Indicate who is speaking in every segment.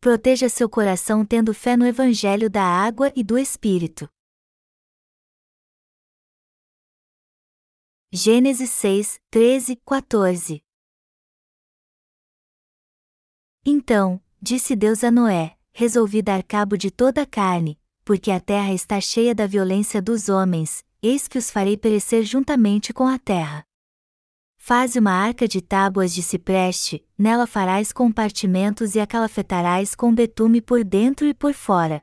Speaker 1: Proteja seu coração tendo fé no Evangelho da água e do Espírito. Gênesis 6, 13, 14 Então, disse Deus a Noé: Resolvi dar cabo de toda a carne, porque a terra está cheia da violência dos homens, eis que os farei perecer juntamente com a terra. Faze uma arca de tábuas de cipreste, nela farás compartimentos e a calafetarás com betume por dentro e por fora.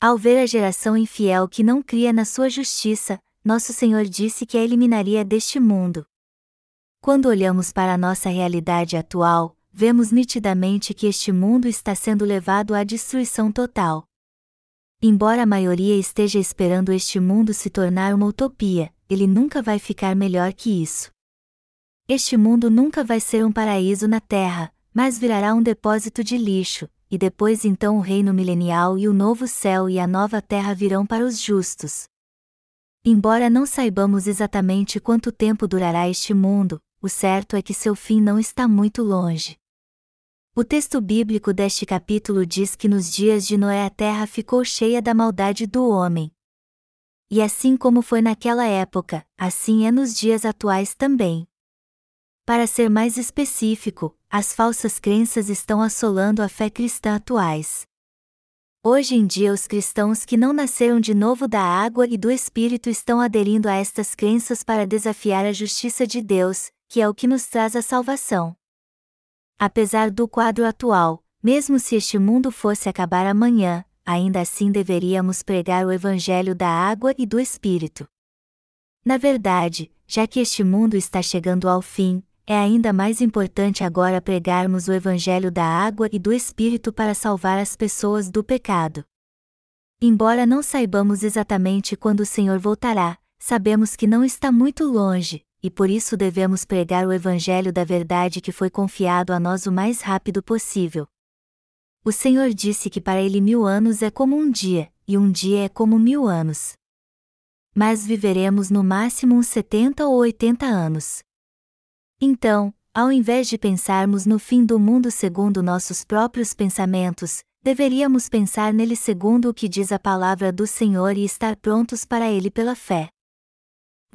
Speaker 1: Ao ver a geração infiel que não cria na sua justiça, nosso Senhor disse que a eliminaria deste mundo. Quando olhamos para a nossa realidade atual, vemos nitidamente que este mundo está sendo levado à destruição total. Embora a maioria esteja esperando este mundo se tornar uma utopia, ele nunca vai ficar melhor que isso. Este mundo nunca vai ser um paraíso na Terra, mas virará um depósito de lixo, e depois então o reino milenial e o novo céu e a nova terra virão para os justos. Embora não saibamos exatamente quanto tempo durará este mundo, o certo é que seu fim não está muito longe. O texto bíblico deste capítulo diz que nos dias de Noé a terra ficou cheia da maldade do homem. E assim como foi naquela época, assim é nos dias atuais também. Para ser mais específico, as falsas crenças estão assolando a fé cristã atuais. Hoje em dia, os cristãos que não nasceram de novo da água e do Espírito estão aderindo a estas crenças para desafiar a justiça de Deus, que é o que nos traz a salvação. Apesar do quadro atual, mesmo se este mundo fosse acabar amanhã, ainda assim deveríamos pregar o Evangelho da água e do Espírito. Na verdade, já que este mundo está chegando ao fim, é ainda mais importante agora pregarmos o Evangelho da água e do Espírito para salvar as pessoas do pecado. Embora não saibamos exatamente quando o Senhor voltará, sabemos que não está muito longe, e por isso devemos pregar o Evangelho da verdade que foi confiado a nós o mais rápido possível. O Senhor disse que para ele mil anos é como um dia, e um dia é como mil anos. Mas viveremos no máximo uns 70 ou 80 anos. Então, ao invés de pensarmos no fim do mundo segundo nossos próprios pensamentos, deveríamos pensar nele segundo o que diz a palavra do Senhor e estar prontos para ele pela fé.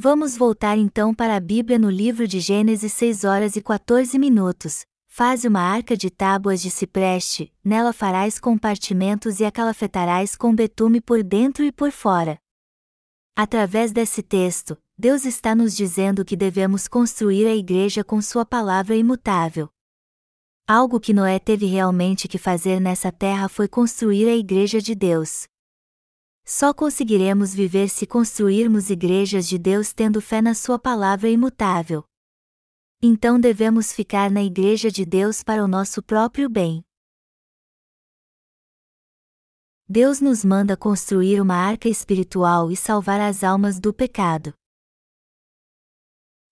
Speaker 1: Vamos voltar então para a Bíblia no livro de Gênesis 6 horas e 14 minutos, Faze uma arca de tábuas de cipreste, nela farás compartimentos e a calafetarás com betume por dentro e por fora. Através desse texto, Deus está nos dizendo que devemos construir a igreja com Sua palavra imutável. Algo que Noé teve realmente que fazer nessa terra foi construir a igreja de Deus. Só conseguiremos viver se construirmos igrejas de Deus tendo fé na Sua palavra imutável. Então devemos ficar na Igreja de Deus para o nosso próprio bem. Deus nos manda construir uma arca espiritual e salvar as almas do pecado.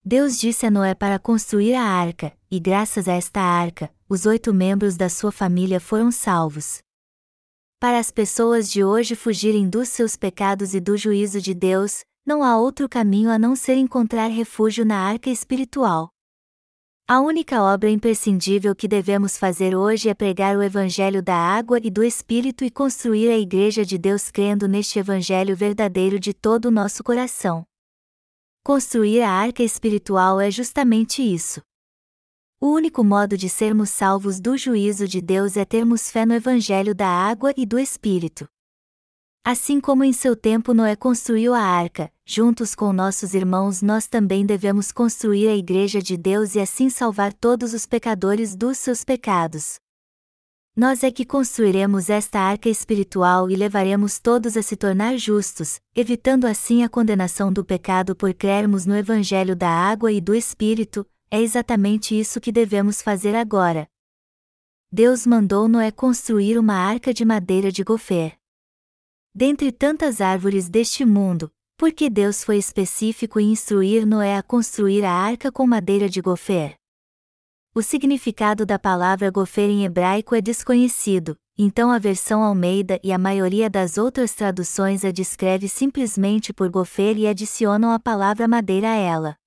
Speaker 1: Deus disse a Noé para construir a arca, e graças a esta arca, os oito membros da sua família foram salvos. Para as pessoas de hoje fugirem dos seus pecados e do juízo de Deus, não há outro caminho a não ser encontrar refúgio na arca espiritual. A única obra imprescindível que devemos fazer hoje é pregar o Evangelho da água e do Espírito e construir a Igreja de Deus crendo neste Evangelho verdadeiro de todo o nosso coração. Construir a arca espiritual é justamente isso. O único modo de sermos salvos do juízo de Deus é termos fé no Evangelho da água e do Espírito. Assim como em seu tempo Noé construiu a arca, juntos com nossos irmãos nós também devemos construir a Igreja de Deus e assim salvar todos os pecadores dos seus pecados. Nós é que construiremos esta arca espiritual e levaremos todos a se tornar justos, evitando assim a condenação do pecado por crermos no Evangelho da água e do Espírito, é exatamente isso que devemos fazer agora. Deus mandou Noé construir uma arca de madeira de gofer. Dentre tantas árvores deste mundo, porque Deus foi específico em instruir Noé a construir a arca com madeira de gofer. O significado da palavra gofer em hebraico é desconhecido, então a versão Almeida e a maioria das outras traduções a descreve simplesmente por gofer e adicionam a palavra madeira a ela.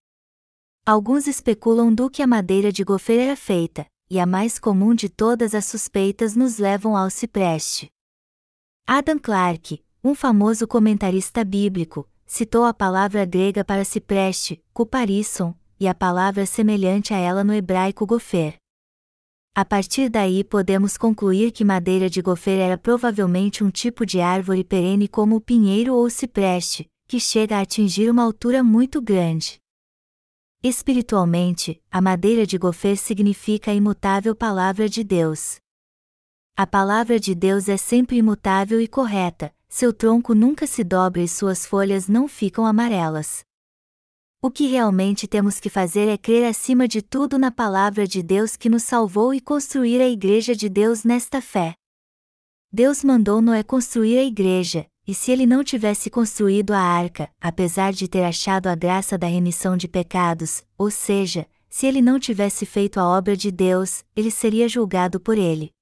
Speaker 1: Alguns especulam do que a madeira de gofer era feita, e a mais comum de todas as suspeitas nos levam ao cipreste. Adam Clarke, um famoso comentarista bíblico, citou a palavra grega para cipreste, cuparisson, e a palavra semelhante a ela no hebraico gofer. A partir daí podemos concluir que madeira de gofer era provavelmente um tipo de árvore perene como o pinheiro ou o cipreste, que chega a atingir uma altura muito grande. Espiritualmente, a madeira de gofer significa a imutável palavra de Deus. A palavra de Deus é sempre imutável e correta, seu tronco nunca se dobra e suas folhas não ficam amarelas. O que realmente temos que fazer é crer acima de tudo na palavra de Deus que nos salvou e construir a igreja de Deus nesta fé. Deus mandou Noé construir a igreja, e se ele não tivesse construído a arca, apesar de ter achado a graça da remissão de pecados, ou seja, se ele não tivesse feito a obra de Deus, ele seria julgado por ele.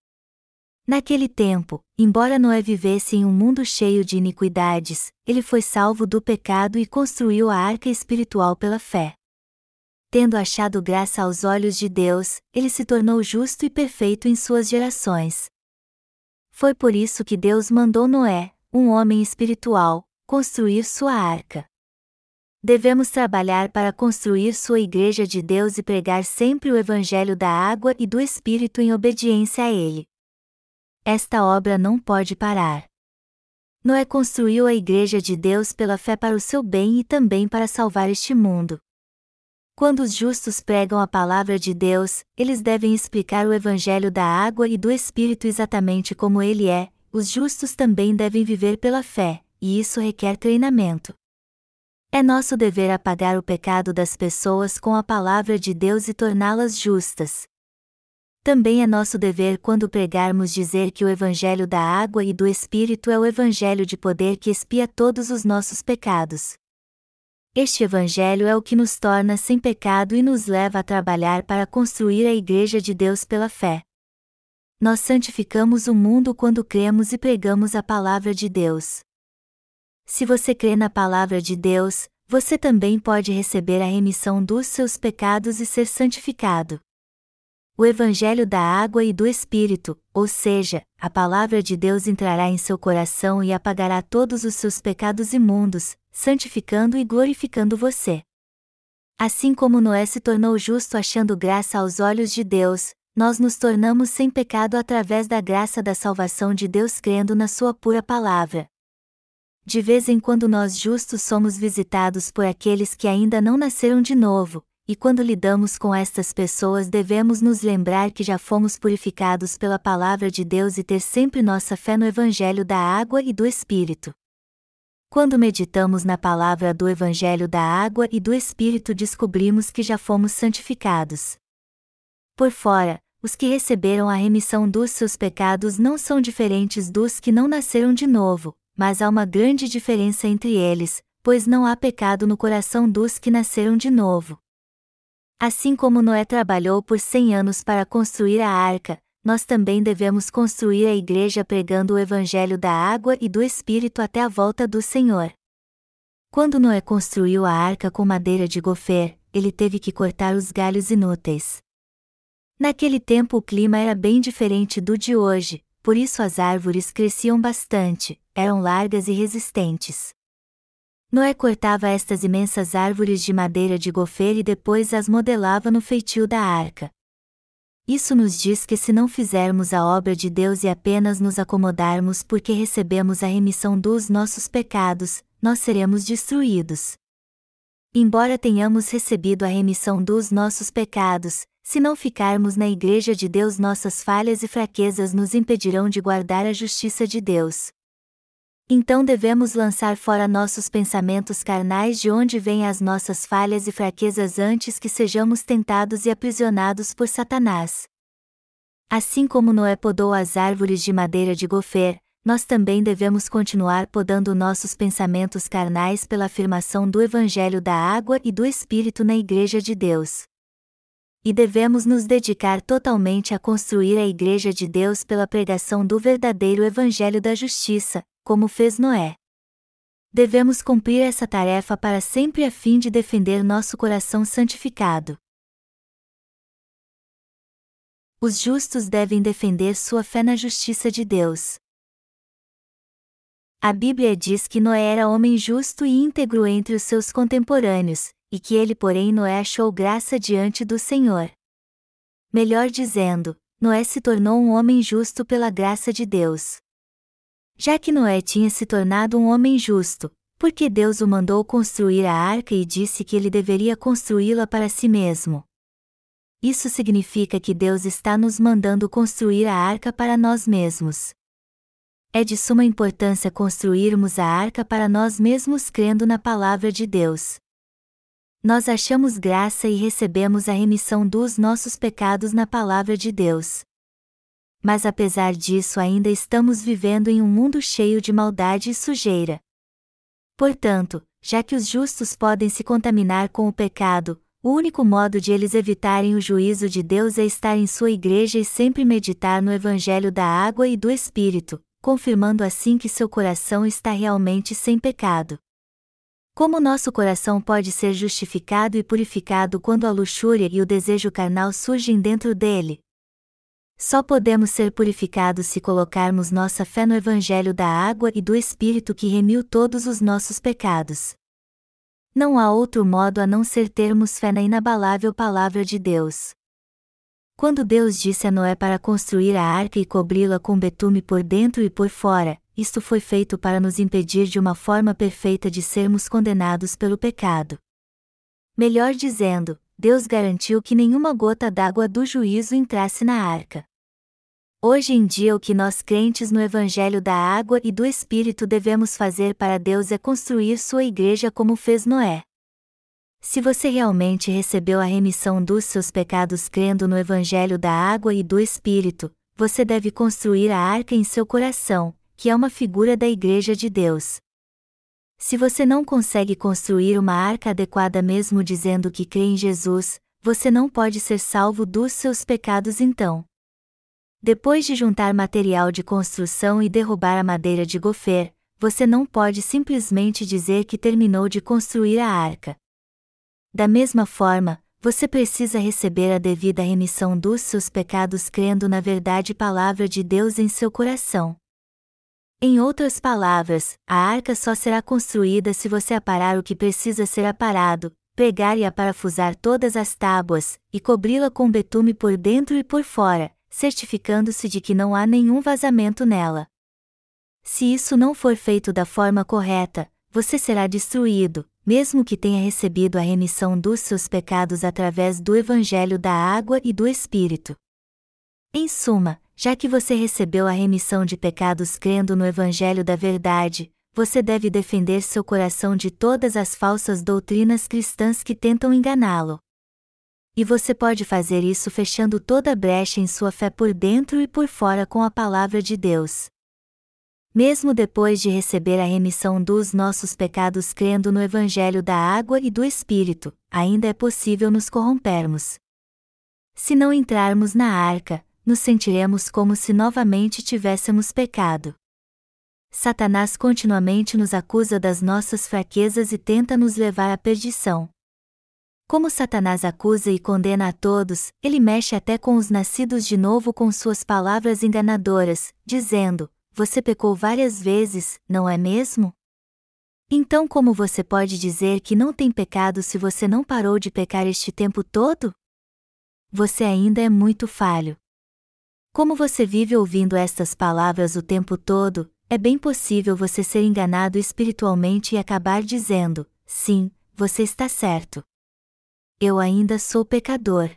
Speaker 1: Naquele tempo, embora Noé vivesse em um mundo cheio de iniquidades, ele foi salvo do pecado e construiu a arca espiritual pela fé. Tendo achado graça aos olhos de Deus, ele se tornou justo e perfeito em suas gerações. Foi por isso que Deus mandou Noé, um homem espiritual, construir sua arca. Devemos trabalhar para construir sua igreja de Deus e pregar sempre o Evangelho da água e do Espírito em obediência a Ele esta obra não pode parar. Noé construiu a Igreja de Deus pela fé para o seu bem e também para salvar este mundo. Quando os justos pregam a palavra de Deus, eles devem explicar o Evangelho da água e do Espírito exatamente como ele é, os justos também devem viver pela fé, e isso requer treinamento. É nosso dever apagar o pecado das pessoas com a palavra de Deus e torná-las justas, também é nosso dever quando pregarmos dizer que o Evangelho da água e do Espírito é o Evangelho de poder que expia todos os nossos pecados. Este Evangelho é o que nos torna sem pecado e nos leva a trabalhar para construir a Igreja de Deus pela fé. Nós santificamos o mundo quando cremos e pregamos a palavra de Deus. Se você crê na palavra de Deus, você também pode receber a remissão dos seus pecados e ser santificado o Evangelho da água e do Espírito, ou seja, a palavra de Deus entrará em seu coração e apagará todos os seus pecados imundos, santificando e glorificando você. Assim como Noé se tornou justo achando graça aos olhos de Deus, nós nos tornamos sem pecado através da graça da salvação de Deus crendo na Sua pura palavra. De vez em quando nós justos somos visitados por aqueles que ainda não nasceram de novo, e quando lidamos com estas pessoas devemos nos lembrar que já fomos purificados pela palavra de Deus e ter sempre nossa fé no Evangelho da água e do Espírito. Quando meditamos na palavra do Evangelho da água e do Espírito descobrimos que já fomos santificados. Por fora, os que receberam a remissão dos seus pecados não são diferentes dos que não nasceram de novo, mas há uma grande diferença entre eles, pois não há pecado no coração dos que nasceram de novo. Assim como Noé trabalhou por cem anos para construir a arca, nós também devemos construir a igreja pregando o evangelho da água e do Espírito até a volta do Senhor. Quando Noé construiu a arca com madeira de gofer, ele teve que cortar os galhos inúteis. Naquele tempo o clima era bem diferente do de hoje, por isso as árvores cresciam bastante, eram largas e resistentes. Noé cortava estas imensas árvores de madeira de gofer e depois as modelava no feitio da arca. Isso nos diz que se não fizermos a obra de Deus e apenas nos acomodarmos porque recebemos a remissão dos nossos pecados, nós seremos destruídos. Embora tenhamos recebido a remissão dos nossos pecados, se não ficarmos na Igreja de Deus, nossas falhas e fraquezas nos impedirão de guardar a justiça de Deus. Então devemos lançar fora nossos pensamentos carnais de onde vêm as nossas falhas e fraquezas antes que sejamos tentados e aprisionados por Satanás. Assim como Noé podou as árvores de madeira de gofer, nós também devemos continuar podando nossos pensamentos carnais pela afirmação do Evangelho da água e do Espírito na Igreja de Deus. E devemos nos dedicar totalmente a construir a Igreja de Deus pela pregação do verdadeiro Evangelho da Justiça, como fez Noé. Devemos cumprir essa tarefa para sempre a fim de defender nosso coração santificado. Os justos devem defender sua fé na justiça de Deus. A Bíblia diz que Noé era homem justo e íntegro entre os seus contemporâneos, e que ele, porém, Noé achou graça diante do Senhor. Melhor dizendo, Noé se tornou um homem justo pela graça de Deus. Já que Noé tinha se tornado um homem justo, porque Deus o mandou construir a arca e disse que ele deveria construí-la para si mesmo. Isso significa que Deus está nos mandando construir a arca para nós mesmos. É de suma importância construirmos a arca para nós mesmos crendo na palavra de Deus. Nós achamos graça e recebemos a remissão dos nossos pecados na palavra de Deus. Mas apesar disso, ainda estamos vivendo em um mundo cheio de maldade e sujeira. Portanto, já que os justos podem se contaminar com o pecado, o único modo de eles evitarem o juízo de Deus é estar em sua igreja e sempre meditar no Evangelho da água e do Espírito, confirmando assim que seu coração está realmente sem pecado. Como nosso coração pode ser justificado e purificado quando a luxúria e o desejo carnal surgem dentro dele? Só podemos ser purificados se colocarmos nossa fé no Evangelho da água e do Espírito que remiu todos os nossos pecados. Não há outro modo a não ser termos fé na inabalável Palavra de Deus. Quando Deus disse a Noé para construir a arca e cobri-la com betume por dentro e por fora, isto foi feito para nos impedir de uma forma perfeita de sermos condenados pelo pecado. Melhor dizendo, Deus garantiu que nenhuma gota d'água do juízo entrasse na arca. Hoje em dia, o que nós crentes no Evangelho da Água e do Espírito devemos fazer para Deus é construir sua igreja como fez Noé. Se você realmente recebeu a remissão dos seus pecados crendo no Evangelho da Água e do Espírito, você deve construir a arca em seu coração, que é uma figura da Igreja de Deus. Se você não consegue construir uma arca adequada mesmo dizendo que crê em Jesus, você não pode ser salvo dos seus pecados então. Depois de juntar material de construção e derrubar a madeira de gofer, você não pode simplesmente dizer que terminou de construir a arca. Da mesma forma, você precisa receber a devida remissão dos seus pecados crendo na verdade palavra de Deus em seu coração. Em outras palavras, a arca só será construída se você aparar o que precisa ser aparado, pregar e aparafusar todas as tábuas, e cobri-la com betume por dentro e por fora, certificando-se de que não há nenhum vazamento nela. Se isso não for feito da forma correta, você será destruído, mesmo que tenha recebido a remissão dos seus pecados através do Evangelho da Água e do Espírito. Em suma, já que você recebeu a remissão de pecados crendo no Evangelho da Verdade, você deve defender seu coração de todas as falsas doutrinas cristãs que tentam enganá-lo. E você pode fazer isso fechando toda brecha em sua fé por dentro e por fora com a palavra de Deus. Mesmo depois de receber a remissão dos nossos pecados crendo no Evangelho da água e do Espírito, ainda é possível nos corrompermos. Se não entrarmos na arca, nos sentiremos como se novamente tivéssemos pecado. Satanás continuamente nos acusa das nossas fraquezas e tenta nos levar à perdição. Como Satanás acusa e condena a todos, ele mexe até com os nascidos de novo com suas palavras enganadoras, dizendo: Você pecou várias vezes, não é mesmo? Então, como você pode dizer que não tem pecado se você não parou de pecar este tempo todo? Você ainda é muito falho. Como você vive ouvindo estas palavras o tempo todo, é bem possível você ser enganado espiritualmente e acabar dizendo: Sim, você está certo eu ainda sou pecador.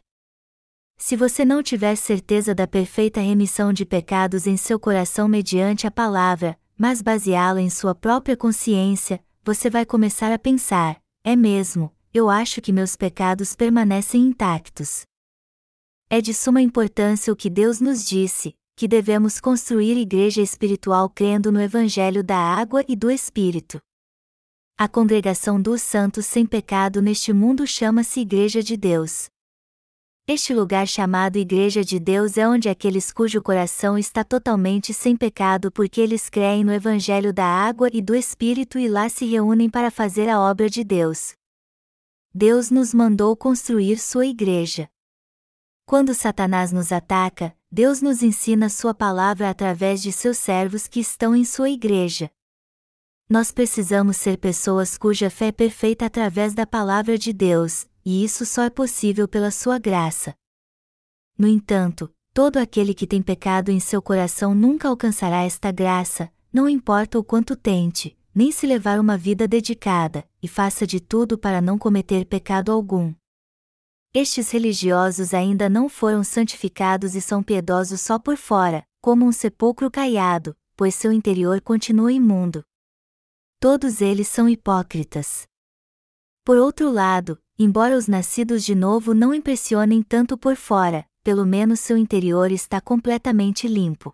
Speaker 1: Se você não tiver certeza da perfeita remissão de pecados em seu coração mediante a palavra, mas baseá-la em sua própria consciência, você vai começar a pensar: é mesmo, eu acho que meus pecados permanecem intactos. É de suma importância o que Deus nos disse, que devemos construir igreja espiritual crendo no Evangelho da água e do Espírito. A congregação dos santos sem pecado neste mundo chama-se Igreja de Deus. Este lugar chamado Igreja de Deus é onde aqueles cujo coração está totalmente sem pecado porque eles creem no Evangelho da água e do Espírito e lá se reúnem para fazer a obra de Deus. Deus nos mandou construir sua igreja. Quando Satanás nos ataca, Deus nos ensina Sua palavra através de seus servos que estão em Sua igreja. Nós precisamos ser pessoas cuja fé é perfeita através da palavra de Deus, e isso só é possível pela Sua graça. No entanto, todo aquele que tem pecado em seu coração nunca alcançará esta graça, não importa o quanto tente, nem se levar uma vida dedicada, e faça de tudo para não cometer pecado algum. Estes religiosos ainda não foram santificados e são piedosos só por fora, como um sepulcro caiado, pois seu interior continua imundo. Todos eles são hipócritas. Por outro lado, embora os nascidos de novo não impressionem tanto por fora, pelo menos seu interior está completamente limpo.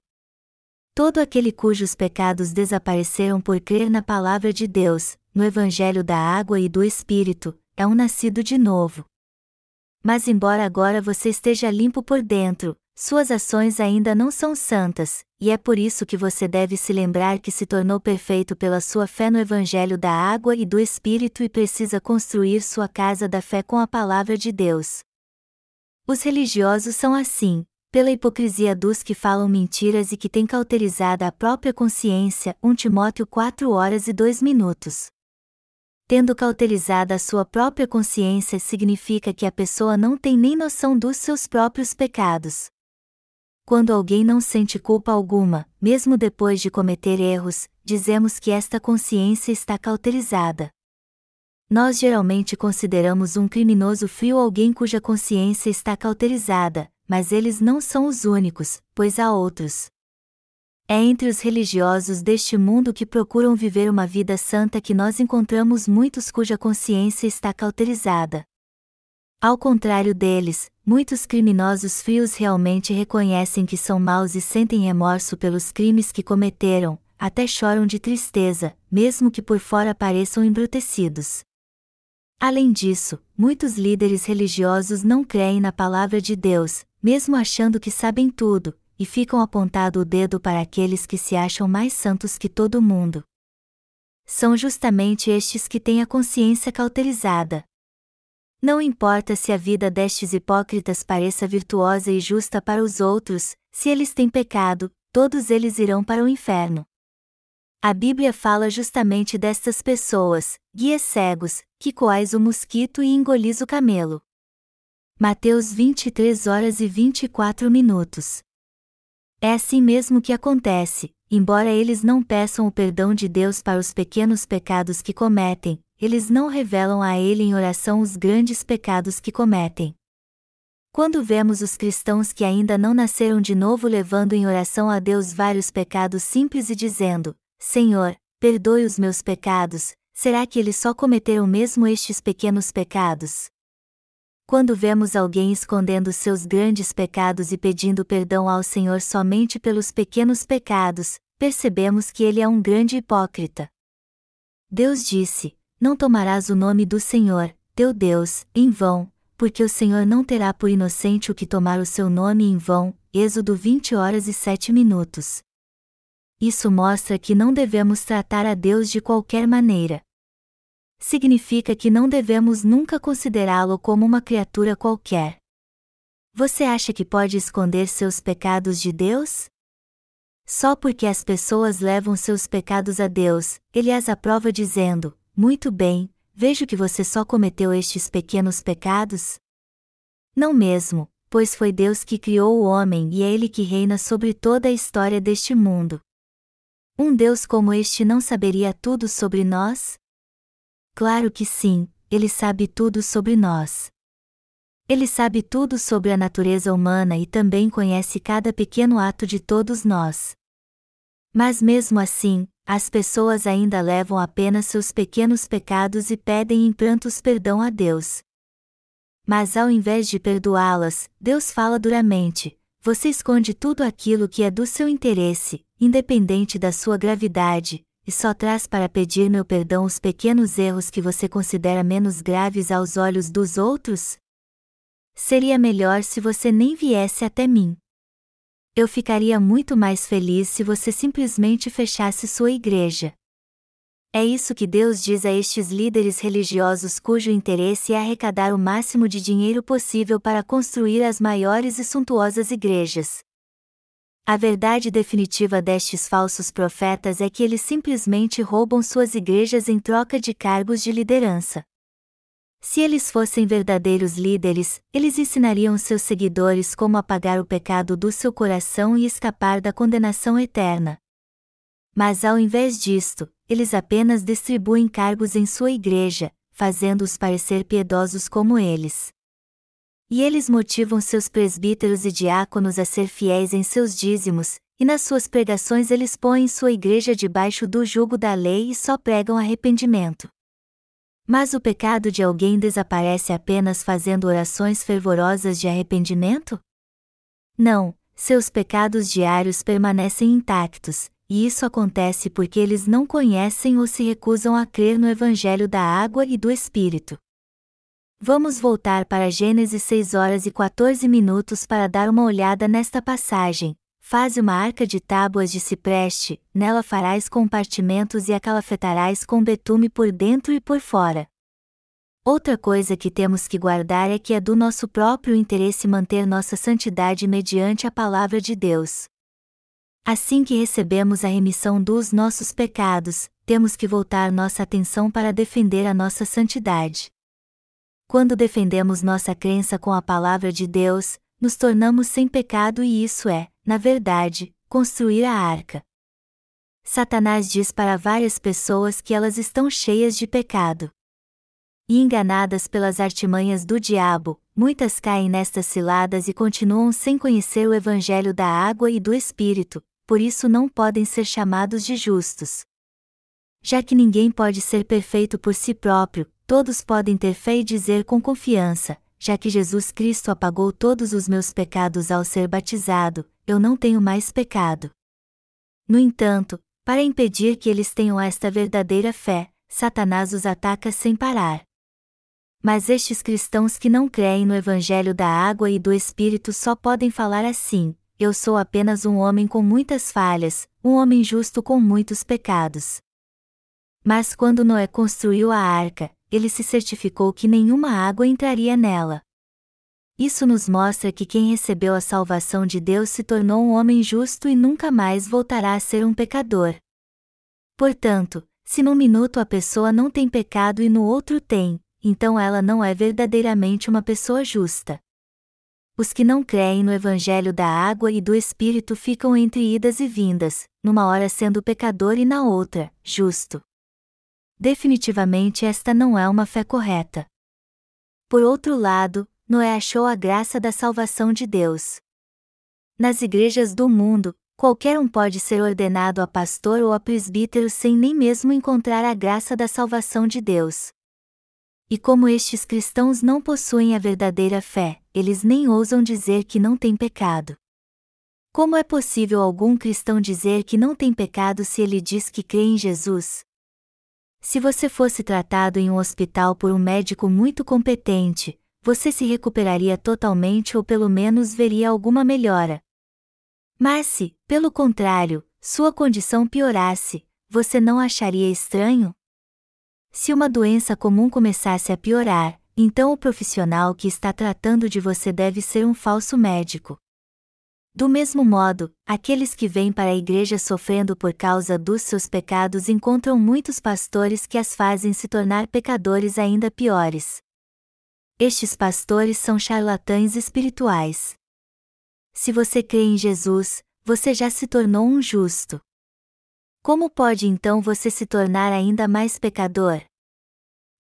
Speaker 1: Todo aquele cujos pecados desapareceram por crer na palavra de Deus, no Evangelho da água e do Espírito, é um nascido de novo. Mas, embora agora você esteja limpo por dentro, suas ações ainda não são santas, e é por isso que você deve se lembrar que se tornou perfeito pela sua fé no Evangelho da água e do Espírito e precisa construir sua casa da fé com a palavra de Deus. Os religiosos são assim, pela hipocrisia dos que falam mentiras e que têm cauterizada a própria consciência. 1 Timóteo 4 horas e 2 minutos. Tendo cauterizada a sua própria consciência significa que a pessoa não tem nem noção dos seus próprios pecados. Quando alguém não sente culpa alguma, mesmo depois de cometer erros, dizemos que esta consciência está cauterizada. Nós geralmente consideramos um criminoso frio alguém cuja consciência está cauterizada, mas eles não são os únicos, pois há outros. É entre os religiosos deste mundo que procuram viver uma vida santa que nós encontramos muitos cuja consciência está cauterizada. Ao contrário deles, muitos criminosos frios realmente reconhecem que são maus e sentem remorso pelos crimes que cometeram, até choram de tristeza, mesmo que por fora pareçam embrutecidos. Além disso, muitos líderes religiosos não creem na palavra de Deus, mesmo achando que sabem tudo, e ficam apontando o dedo para aqueles que se acham mais santos que todo mundo. São justamente estes que têm a consciência cauterizada. Não importa se a vida destes hipócritas pareça virtuosa e justa para os outros, se eles têm pecado, todos eles irão para o inferno. A Bíblia fala justamente destas pessoas, guias cegos, que coais o mosquito e engolis o camelo. Mateus 23 horas e 24 minutos. É assim mesmo que acontece, embora eles não peçam o perdão de Deus para os pequenos pecados que cometem, eles não revelam a Ele em oração os grandes pecados que cometem. Quando vemos os cristãos que ainda não nasceram de novo levando em oração a Deus vários pecados simples e dizendo: Senhor, perdoe os meus pecados, será que eles só cometeram mesmo estes pequenos pecados? Quando vemos alguém escondendo seus grandes pecados e pedindo perdão ao Senhor somente pelos pequenos pecados, percebemos que ele é um grande hipócrita. Deus disse: Não tomarás o nome do Senhor, teu Deus, em vão, porque o Senhor não terá por inocente o que tomar o seu nome em vão. Êxodo 20 horas e 7 minutos. Isso mostra que não devemos tratar a Deus de qualquer maneira. Significa que não devemos nunca considerá-lo como uma criatura qualquer. Você acha que pode esconder seus pecados de Deus? Só porque as pessoas levam seus pecados a Deus, ele as aprova dizendo: Muito bem, vejo que você só cometeu estes pequenos pecados? Não mesmo, pois foi Deus que criou o homem e é Ele que reina sobre toda a história deste mundo. Um Deus como este não saberia tudo sobre nós? Claro que sim, ele sabe tudo sobre nós. Ele sabe tudo sobre a natureza humana e também conhece cada pequeno ato de todos nós. Mas mesmo assim, as pessoas ainda levam apenas seus pequenos pecados e pedem em prantos perdão a Deus. Mas ao invés de perdoá-las, Deus fala duramente: você esconde tudo aquilo que é do seu interesse, independente da sua gravidade, e só traz para pedir meu perdão os pequenos erros que você considera menos graves aos olhos dos outros? Seria melhor se você nem viesse até mim. Eu ficaria muito mais feliz se você simplesmente fechasse sua igreja. É isso que Deus diz a estes líderes religiosos cujo interesse é arrecadar o máximo de dinheiro possível para construir as maiores e suntuosas igrejas. A verdade definitiva destes falsos profetas é que eles simplesmente roubam suas igrejas em troca de cargos de liderança. Se eles fossem verdadeiros líderes, eles ensinariam seus seguidores como apagar o pecado do seu coração e escapar da condenação eterna. Mas ao invés disto, eles apenas distribuem cargos em sua igreja, fazendo-os parecer piedosos como eles. E eles motivam seus presbíteros e diáconos a ser fiéis em seus dízimos, e nas suas pregações eles põem sua igreja debaixo do jugo da lei e só pregam arrependimento. Mas o pecado de alguém desaparece apenas fazendo orações fervorosas de arrependimento? Não, seus pecados diários permanecem intactos, e isso acontece porque eles não conhecem ou se recusam a crer no Evangelho da água e do Espírito. Vamos voltar para Gênesis 6 horas e 14 minutos para dar uma olhada nesta passagem. Faze uma arca de tábuas de cipreste, nela farás compartimentos e a calafetarás com betume por dentro e por fora. Outra coisa que temos que guardar é que é do nosso próprio interesse manter nossa santidade mediante a palavra de Deus. Assim que recebemos a remissão dos nossos pecados, temos que voltar nossa atenção para defender a nossa santidade. Quando defendemos nossa crença com a palavra de Deus, nos tornamos sem pecado e isso é, na verdade, construir a arca. Satanás diz para várias pessoas que elas estão cheias de pecado. E enganadas pelas artimanhas do diabo, muitas caem nestas ciladas e continuam sem conhecer o evangelho da água e do espírito, por isso não podem ser chamados de justos. Já que ninguém pode ser perfeito por si próprio, todos podem ter fé e dizer com confiança: já que Jesus Cristo apagou todos os meus pecados ao ser batizado, eu não tenho mais pecado. No entanto, para impedir que eles tenham esta verdadeira fé, Satanás os ataca sem parar. Mas estes cristãos que não creem no Evangelho da água e do Espírito só podem falar assim: eu sou apenas um homem com muitas falhas, um homem justo com muitos pecados. Mas quando Noé construiu a arca, ele se certificou que nenhuma água entraria nela. Isso nos mostra que quem recebeu a salvação de Deus se tornou um homem justo e nunca mais voltará a ser um pecador. Portanto, se num minuto a pessoa não tem pecado e no outro tem, então ela não é verdadeiramente uma pessoa justa os que não creem no Evangelho da água e do Espírito ficam entre idas e vindas, numa hora sendo pecador e na outra, justo. Definitivamente esta não é uma fé correta. Por outro lado, Noé achou a graça da salvação de Deus. Nas igrejas do mundo, qualquer um pode ser ordenado a pastor ou a presbítero sem nem mesmo encontrar a graça da salvação de Deus. E como estes cristãos não possuem a verdadeira fé, eles nem ousam dizer que não têm pecado. Como é possível algum cristão dizer que não tem pecado se ele diz que crê em Jesus? Se você fosse tratado em um hospital por um médico muito competente, você se recuperaria totalmente ou pelo menos veria alguma melhora. Mas se, pelo contrário, sua condição piorasse, você não acharia estranho? Se uma doença comum começasse a piorar, então o profissional que está tratando de você deve ser um falso médico. Do mesmo modo, aqueles que vêm para a igreja sofrendo por causa dos seus pecados encontram muitos pastores que as fazem se tornar pecadores ainda piores. Estes pastores são charlatães espirituais. Se você crê em Jesus, você já se tornou um justo. Como pode então você se tornar ainda mais pecador?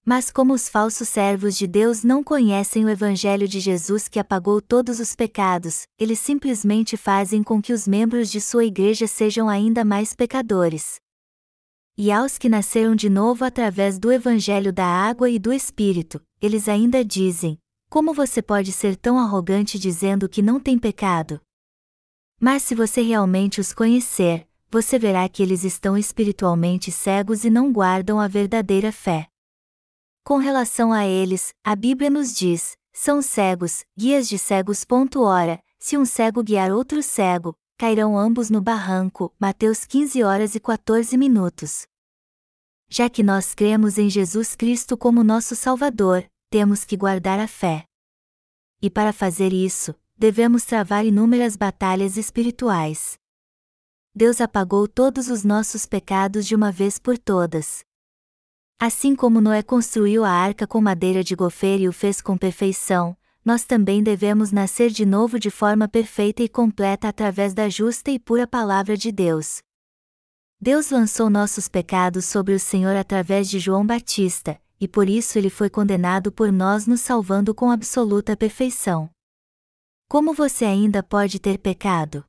Speaker 1: Mas como os falsos servos de Deus não conhecem o Evangelho de Jesus que apagou todos os pecados, eles simplesmente fazem com que os membros de sua igreja sejam ainda mais pecadores. E aos que nasceram de novo através do Evangelho da água e do Espírito, eles ainda dizem: Como você pode ser tão arrogante dizendo que não tem pecado? Mas se você realmente os conhecer, você verá que eles estão espiritualmente cegos e não guardam a verdadeira fé. Com relação a eles, a Bíblia nos diz: são cegos, guias de cegos. Ora, se um cego guiar outro cego, cairão ambos no barranco. Mateus 15 horas e 14 minutos. já que nós cremos em Jesus Cristo como nosso Salvador, temos que guardar a fé. E para fazer isso, devemos travar inúmeras batalhas espirituais. Deus apagou todos os nossos pecados de uma vez por todas. Assim como Noé construiu a arca com madeira de gofer e o fez com perfeição, nós também devemos nascer de novo de forma perfeita e completa através da justa e pura palavra de Deus. Deus lançou nossos pecados sobre o Senhor através de João Batista, e por isso ele foi condenado por nós, nos salvando com absoluta perfeição. Como você ainda pode ter pecado?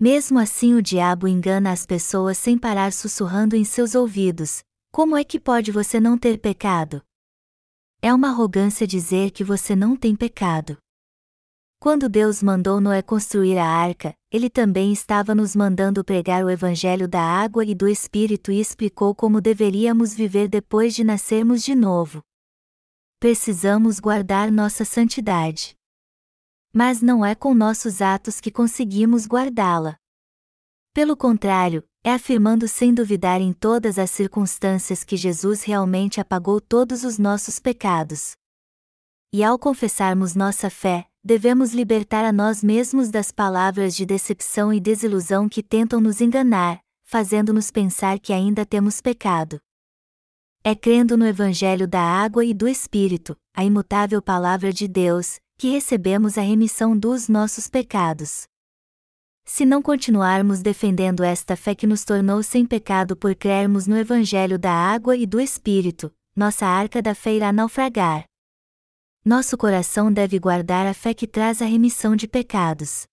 Speaker 1: Mesmo assim, o diabo engana as pessoas sem parar sussurrando em seus ouvidos: como é que pode você não ter pecado? É uma arrogância dizer que você não tem pecado. Quando Deus mandou Noé construir a arca, ele também estava nos mandando pregar o evangelho da água e do Espírito e explicou como deveríamos viver depois de nascermos de novo. Precisamos guardar nossa santidade. Mas não é com nossos atos que conseguimos guardá-la. Pelo contrário, é afirmando sem duvidar em todas as circunstâncias que Jesus realmente apagou todos os nossos pecados. E ao confessarmos nossa fé, devemos libertar a nós mesmos das palavras de decepção e desilusão que tentam nos enganar, fazendo-nos pensar que ainda temos pecado. É crendo no Evangelho da água e do Espírito, a imutável palavra de Deus, que recebemos a remissão dos nossos pecados. Se não continuarmos defendendo esta fé que nos tornou sem pecado por crermos no Evangelho da água e do Espírito, nossa arca da fé irá naufragar. Nosso coração deve guardar a fé que traz a remissão de pecados.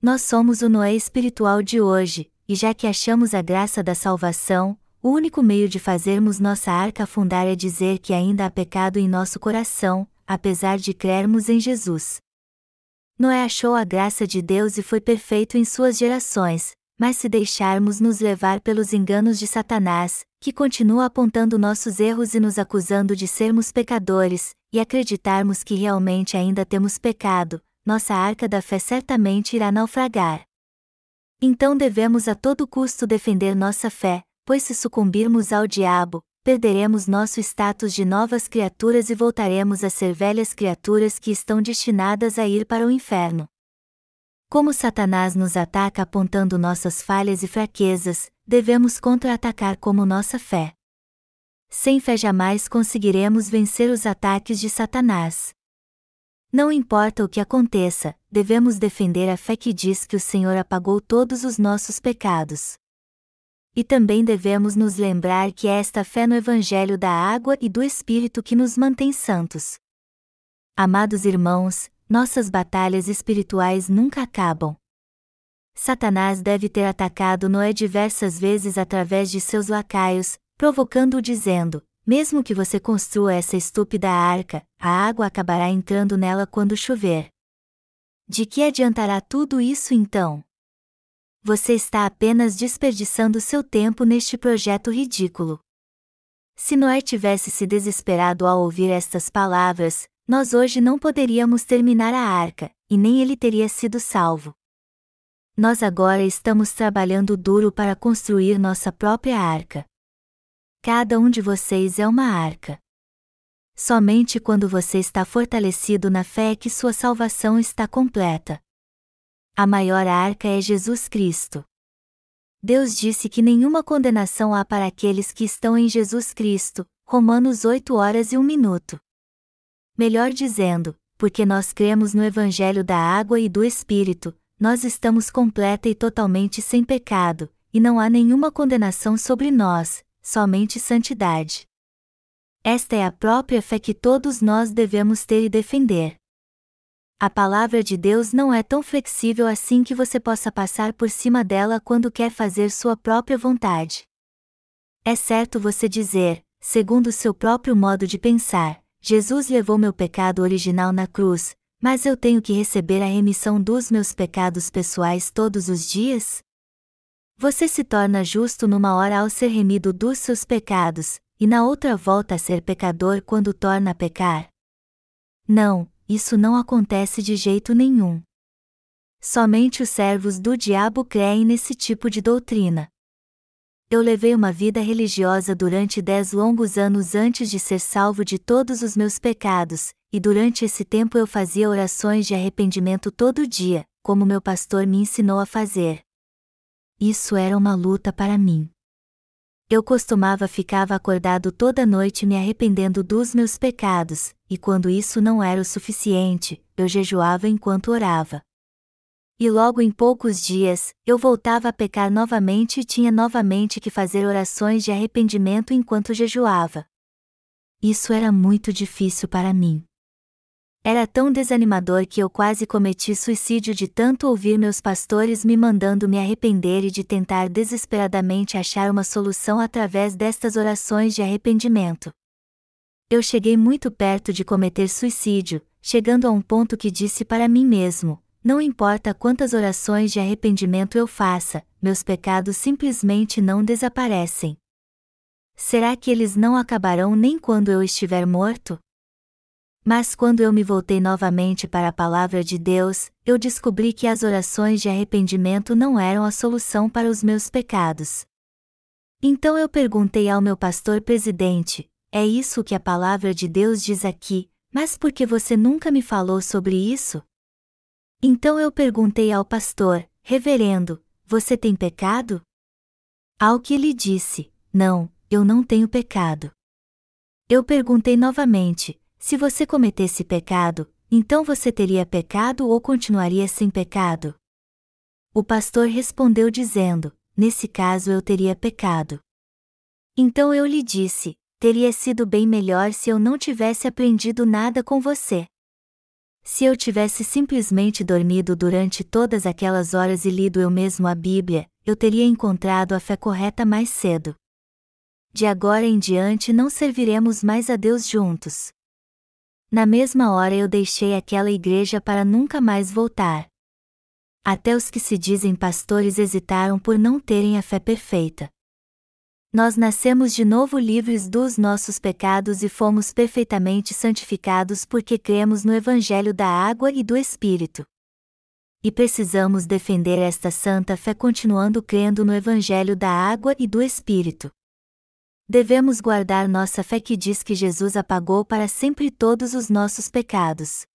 Speaker 1: Nós somos o Noé espiritual de hoje, e já que achamos a graça da salvação, o único meio de fazermos nossa arca afundar é dizer que ainda há pecado em nosso coração, apesar de crermos em Jesus. Noé achou a graça de Deus e foi perfeito em suas gerações, mas se deixarmos nos levar pelos enganos de Satanás, que continua apontando nossos erros e nos acusando de sermos pecadores, e acreditarmos que realmente ainda temos pecado, nossa arca da fé certamente irá naufragar. Então devemos a todo custo defender nossa fé, pois se sucumbirmos ao diabo, perderemos nosso status de novas criaturas e voltaremos a ser velhas criaturas que estão destinadas a ir para o inferno. Como Satanás nos ataca apontando nossas falhas e fraquezas, devemos contra-atacar como nossa fé. Sem fé jamais conseguiremos vencer os ataques de Satanás. Não importa o que aconteça, devemos defender a fé que diz que o Senhor apagou todos os nossos pecados. E também devemos nos lembrar que é esta fé no Evangelho da água e do Espírito que nos mantém santos. Amados irmãos, nossas batalhas espirituais nunca acabam. Satanás deve ter atacado Noé diversas vezes através de seus lacaios, provocando-o dizendo: Mesmo que você construa essa estúpida arca, a água acabará entrando nela quando chover. De que adiantará tudo isso então? Você está apenas desperdiçando seu tempo neste projeto ridículo. Se Noé tivesse se desesperado ao ouvir estas palavras, nós hoje não poderíamos terminar a arca, e nem ele teria sido salvo. Nós agora estamos trabalhando duro para construir nossa própria arca. Cada um de vocês é uma arca. Somente quando você está fortalecido na fé é que sua salvação está completa. A maior arca é Jesus Cristo. Deus disse que nenhuma condenação há para aqueles que estão em Jesus Cristo. Romanos 8 horas e 1 minuto. Melhor dizendo, porque nós cremos no Evangelho da água e do Espírito, nós estamos completa e totalmente sem pecado, e não há nenhuma condenação sobre nós, somente santidade. Esta é a própria fé que todos nós devemos ter e defender. A palavra de Deus não é tão flexível assim que você possa passar por cima dela quando quer fazer sua própria vontade. É certo você dizer, segundo seu próprio modo de pensar, Jesus levou meu pecado original na cruz, mas eu tenho que receber a remissão dos meus pecados pessoais todos os dias? Você se torna justo numa hora ao ser remido dos seus pecados, e na outra volta a ser pecador quando torna a pecar? Não, isso não acontece de jeito nenhum. Somente os servos do diabo creem nesse tipo de doutrina. Eu levei uma vida religiosa durante dez longos anos antes de ser salvo de todos os meus pecados, e durante esse tempo eu fazia orações de arrependimento todo dia, como meu pastor me ensinou a fazer. Isso era uma luta para mim. Eu costumava ficava acordado toda noite me arrependendo dos meus pecados, e quando isso não era o suficiente, eu jejuava enquanto orava. E logo em poucos dias, eu voltava a pecar novamente e tinha novamente que fazer orações de arrependimento enquanto jejuava. Isso era muito difícil para mim. Era tão desanimador que eu quase cometi suicídio de tanto ouvir meus pastores me mandando me arrepender e de tentar desesperadamente achar uma solução através destas orações de arrependimento. Eu cheguei muito perto de cometer suicídio, chegando a um ponto que disse para mim mesmo: não importa quantas orações de arrependimento eu faça, meus pecados simplesmente não desaparecem. Será que eles não acabarão nem quando eu estiver morto? Mas quando eu me voltei novamente para a palavra de Deus, eu descobri que as orações de arrependimento não eram a solução para os meus pecados. Então eu perguntei ao meu pastor presidente: é isso que a palavra de Deus diz aqui, mas por que você nunca me falou sobre isso? Então eu perguntei ao pastor, Reverendo, você tem pecado? Ao que ele disse, Não, eu não tenho pecado. Eu perguntei novamente, se você cometesse pecado, então você teria pecado ou continuaria sem pecado? O pastor respondeu dizendo: Nesse caso eu teria pecado. Então eu lhe disse: Teria sido bem melhor se eu não tivesse aprendido nada com você. Se eu tivesse simplesmente dormido durante todas aquelas horas e lido eu mesmo a Bíblia, eu teria encontrado a fé correta mais cedo. De agora em diante não serviremos mais a Deus juntos. Na mesma hora eu deixei aquela igreja para nunca mais voltar. Até os que se dizem pastores hesitaram por não terem a fé perfeita. Nós nascemos de novo livres dos nossos pecados e fomos perfeitamente santificados porque cremos no Evangelho da água e do Espírito. E precisamos defender esta santa fé continuando crendo no Evangelho da água e do Espírito. Devemos guardar nossa fé que diz que Jesus apagou para sempre todos os nossos pecados.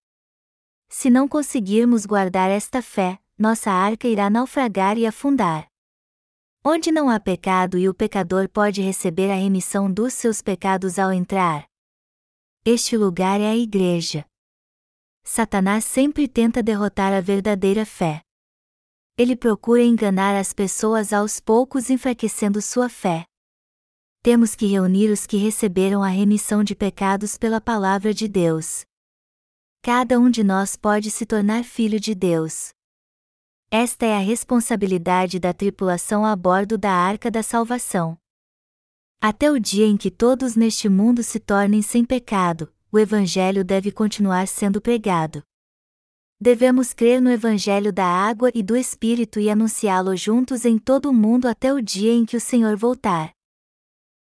Speaker 1: Se não conseguirmos guardar esta fé, nossa arca irá naufragar e afundar. Onde não há pecado e o pecador pode receber a remissão dos seus pecados ao entrar. Este lugar é a igreja. Satanás sempre tenta derrotar a verdadeira fé. Ele procura enganar as pessoas aos poucos enfraquecendo sua fé. Temos que reunir os que receberam a remissão de pecados pela palavra de Deus. Cada um de nós pode se tornar filho de Deus. Esta é a responsabilidade da tripulação a bordo da Arca da Salvação. Até o dia em que todos neste mundo se tornem sem pecado, o Evangelho deve continuar sendo pregado. Devemos crer no Evangelho da água e do Espírito e anunciá-lo juntos em todo o mundo até o dia em que o Senhor voltar.